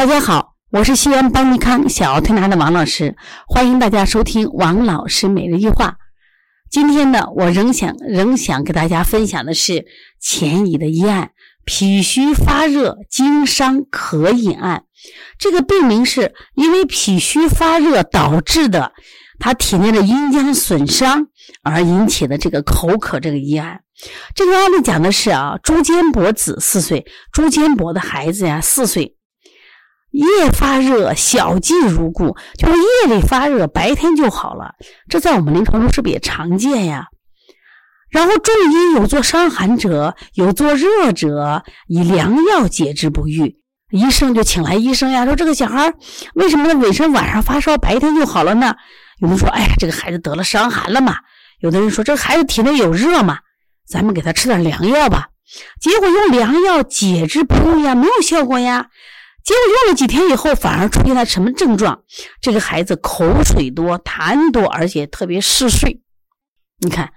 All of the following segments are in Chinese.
大家好，我是西安邦尼康小儿推拿的王老师，欢迎大家收听王老师每日一话。今天呢，我仍想仍想给大家分享的是前乙的医案：脾虚发热、经伤渴饮案。这个病名是因为脾虚发热导致的他体内的阴浆损伤而引起的这个口渴这个医案。这个案例讲的是啊，朱坚伯子四岁，朱坚伯的孩子呀四岁。夜发热，小忌如故，就是夜里发热，白天就好了。这在我们临床中是不是也常见呀？然后重阴有做伤寒者，有做热者，以凉药解之不愈。医生就请来医生呀，说这个小孩为什么呢？尾声晚上发烧，白天就好了呢？有人说，哎呀，这个孩子得了伤寒了嘛。有的人说，这个孩子体内有热嘛，咱们给他吃点凉药吧。结果用凉药解之不愈呀，没有效果呀。结果用了几天以后，反而出现了什么症状？这个孩子口水多、痰多，而且特别嗜睡。你看，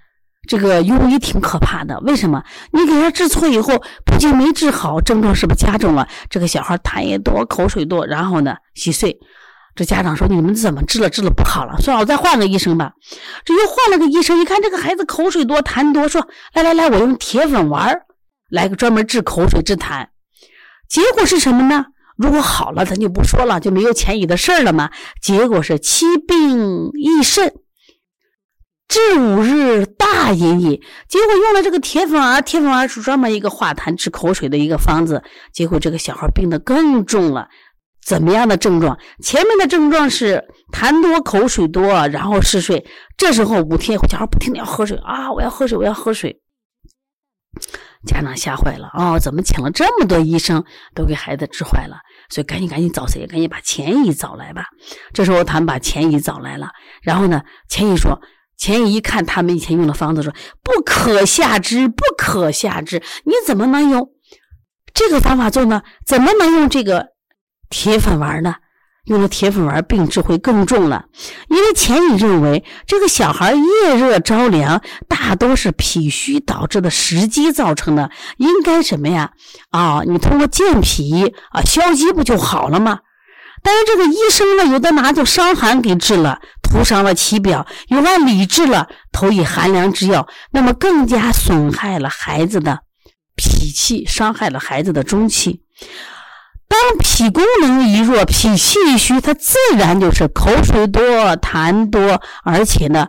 这个庸医挺可怕的。为什么？你给他治错以后，不仅没治好，症状是不是加重了？这个小孩痰也多，口水多，然后呢，稀碎。这家长说：“你们怎么治了？治了不好了，算了，我再换个医生吧。”这又换了个医生，一看这个孩子口水多、痰多，说：“来来来，我用铁粉丸来个专门治口水、治痰。”结果是什么呢？如果好了，咱就不说了，就没有前移的事儿了嘛。结果是七病益肾，治五日大隐隐。结果用了这个铁粉丸，铁粉丸是专门一个化痰治口水的一个方子。结果这个小孩病得更重了。怎么样的症状？前面的症状是痰多、口水多，然后嗜睡。这时候五天，小孩不停的要喝水啊，我要喝水，我要喝水。家长吓坏了哦，怎么请了这么多医生都给孩子治坏了？所以赶紧赶紧找谁？赶紧把钱姨找来吧。这时候他们把钱姨找来了，然后呢，钱姨说：“钱姨一看他们以前用的方子，说不可下之，不可下之，你怎么能用这个方法做呢？怎么能用这个铁粉丸呢？”用了铁粉丸，病质会更重了。因为前乙认为，这个小孩夜热着凉，大多是脾虚导致的时积造成的，应该什么呀？啊，你通过健脾啊消积不就好了吗？但是这个医生呢，有的拿就伤寒给治了，涂伤了其表；有按理治了，投以寒凉之药，那么更加损害了孩子的脾气，伤害了孩子的中气。当脾功能一弱，脾气一虚，它自然就是口水多、痰多，而且呢，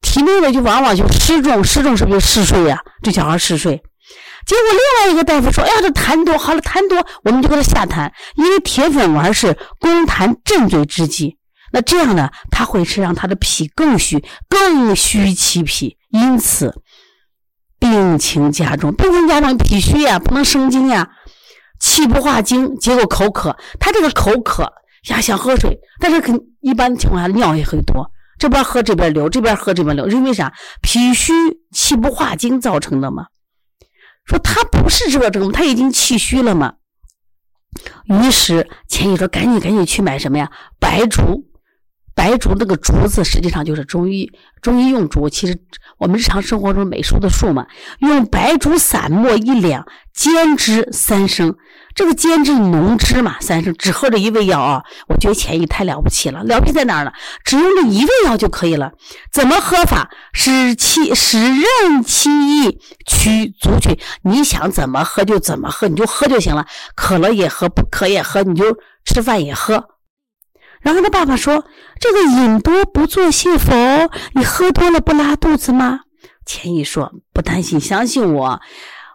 体内的就往往就湿重，湿重是不是嗜睡呀？这小孩嗜睡。结果另外一个大夫说：“哎呀，这痰多，好了，痰多，我们就给他下痰，因为铁粉丸是攻痰镇嘴之剂。那这样呢，他会是让他的脾更虚，更虚其脾，因此病情加重。病情加重，脾虚呀，不能生津呀。”气不化精，结果口渴。他这个口渴呀，想喝水，但是肯一般情况下尿也很多，这边喝这边流，这边喝这边流，因为啥？脾虚气不化精造成的嘛。说他不是热症，他已经气虚了嘛。于是钱乙说：“赶紧赶紧去买什么呀？白术。白术那个竹子实际上就是中医，中医用竹，其实我们日常生活中美术的术嘛，用白术散末一两，煎汁三升。这个煎汁浓汁嘛，三升，只喝这一味药啊，我觉得钱乙太了不起了，了不起在哪儿呢？只用这一味药就可以了。怎么喝法？使气使任其意，取足取，你想怎么喝就怎么喝，你就喝就行了。渴了也喝，不渴也喝，你就吃饭也喝。然后他爸爸说：“这个饮多不作泻否？你喝多了不拉肚子吗？”钱乙说：“不担心，相信我，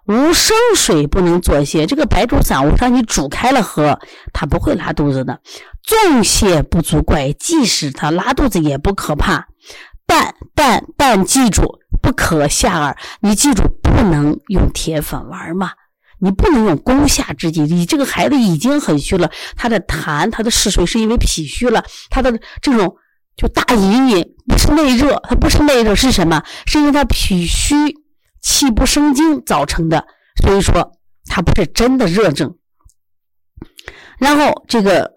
无生水不能作泻。这个白术散，我让你煮开了喝，他不会拉肚子的。纵泻不足怪，即使他拉肚子也不可怕。但但但记住，不可下饵。你记住，不能用铁粉丸嘛。”你不能用攻下之计，你这个孩子已经很虚了，他的痰、他的嗜睡是因为脾虚了，他的这种就大隐隐不是内热，他不是内热是什么？是因为他脾虚气不生津造成的，所以说他不是真的热症。然后这个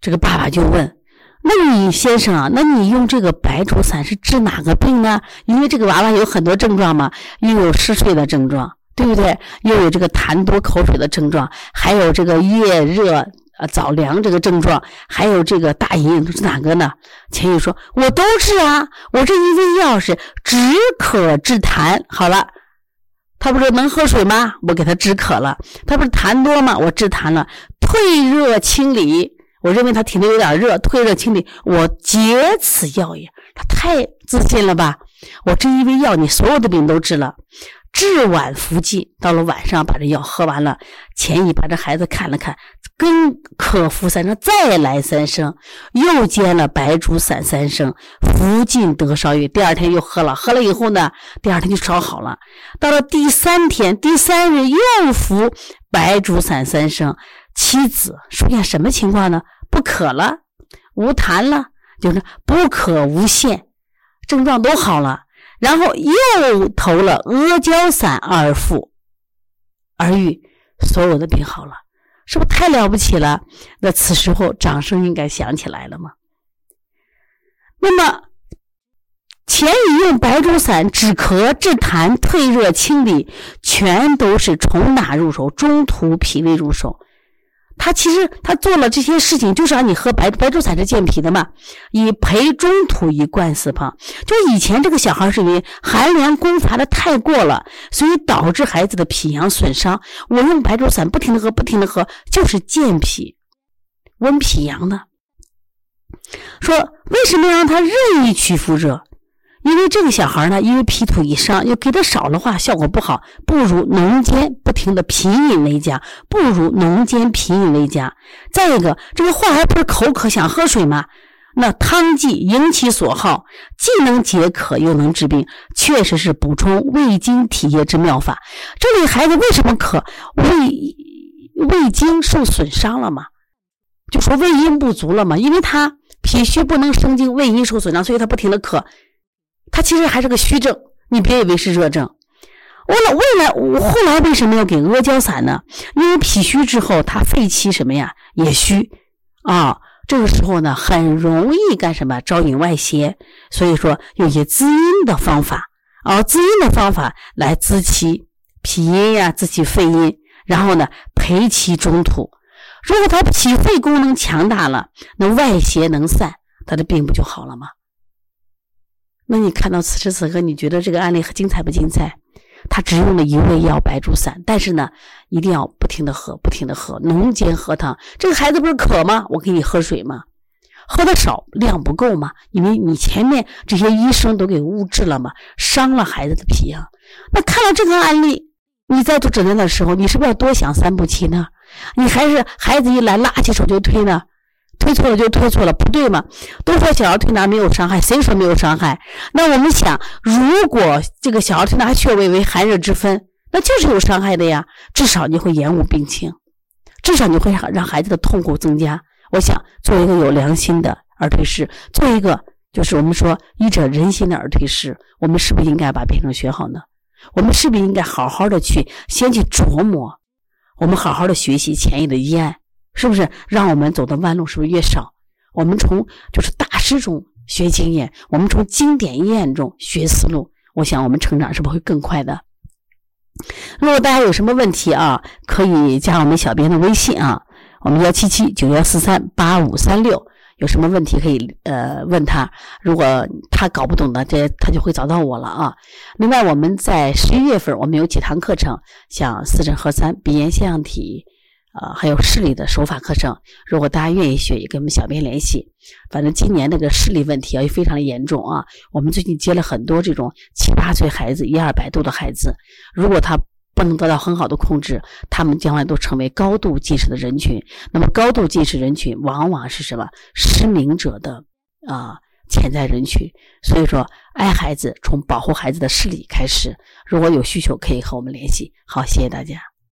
这个爸爸就问：“那你先生啊，那你用这个白术散是治哪个病呢？因为这个娃娃有很多症状嘛，又有嗜睡的症状。”对不对？又有这个痰多口水的症状，还有这个夜热呃早凉这个症状，还有这个大隐都是哪个呢？钱宇说：“我都治啊，我这一味药是止渴治痰。好了，他不是能喝水吗？我给他止渴了。他不是痰多吗？我治痰了。退热清理，我认为他体内有点热，退热清理，我解此药也。他太自信了吧？我这一味药，你所有的病都治了。”至晚服剂，到了晚上把这药喝完了。钱乙把这孩子看了看，跟可服三声，再来三声，又煎了白术散三升，服尽得烧愈。第二天又喝了，喝了以后呢，第二天就烧好了。到了第三天，第三日又服白术散三升，妻子出现什么情况呢？不渴了，无痰了，就是不渴无限，症状都好了。然后又投了阿胶散二副，而愈，所有的病好了，是不是太了不起了？那此时候掌声应该响起来了吗？那么，前已用白术散止咳治痰退热清理，全都是从哪入手？中途脾胃入手。他其实他做了这些事情，就是让你喝白白术散是健脾的嘛，以培中土以灌四方。就以前这个小孩是因为寒凉攻伐的太过了，所以导致孩子的脾阳损伤。我用白术散不停的喝，不停的喝，就是健脾、温脾阳的。说为什么让他任意取腹热？因为这个小孩呢，因为脾土已伤，又给的少的话效果不好，不如浓煎不停的品饮为佳，不如浓煎品饮为佳。再一个，这个患儿不是口渴想喝水吗？那汤剂引其所好，既能解渴又能治病，确实是补充胃经体液之妙法。这里孩子为什么渴？胃胃经受损伤了吗？就说胃阴不足了嘛，因为他脾虚不能生津，胃阴受损伤，所以他不停的渴。它其实还是个虚症，你别以为是热症。我了，未来我后来为什么要给阿胶散呢？因为脾虚之后，他肺气什么呀也虚啊，这个时候呢很容易干什么招引外邪，所以说有些滋阴的方法啊，滋阴的方法来滋其脾阴呀，滋其肺阴，然后呢培其中土。如果他脾肺功能强大了，那外邪能散，他的病不就好了吗？那你看到此时此刻，你觉得这个案例很精彩不精彩？他只用了一味药白术散，但是呢，一定要不停的喝，不停的喝，浓煎喝汤。这个孩子不是渴吗？我给你喝水吗？喝的少，量不够吗？因为你前面这些医生都给误治了嘛，伤了孩子的脾啊。那看到这个案例，你在做诊断的时候，你是不是要多想三步棋呢？你还是孩子一来拉起手就推呢？推错了就推错了，不对嘛？都说小儿推拿没有伤害，谁说没有伤害？那我们想，如果这个小儿推拿穴位为寒热之分，那就是有伤害的呀。至少你会延误病情，至少你会让孩子的痛苦增加。我想，做一个有良心的儿推师，做一个就是我们说医者仁心的儿推师，我们是不是应该把病程学好呢？我们是不是应该好好的去先去琢磨，我们好好的学习前一的医案？是不是让我们走的弯路是不是越少？我们从就是大师中学经验，我们从经典医院中学思路，我想我们成长是不是会更快的？如果大家有什么问题啊，可以加我们小编的微信啊，我们幺七七九幺四三八五三六，有什么问题可以呃问他。如果他搞不懂的，这他就会找到我了啊。另外，我们在十一月份我们有几堂课程，像四诊合三、鼻炎现象体。啊，还有视力的手法课程，如果大家愿意学，也跟我们小编联系。反正今年那个视力问题啊，也非常的严重啊。我们最近接了很多这种七八岁孩子、一二百度的孩子，如果他不能得到很好的控制，他们将来都成为高度近视的人群。那么高度近视人群往往是什么？失明者的啊潜在人群。所以说，爱孩子从保护孩子的视力开始。如果有需求，可以和我们联系。好，谢谢大家。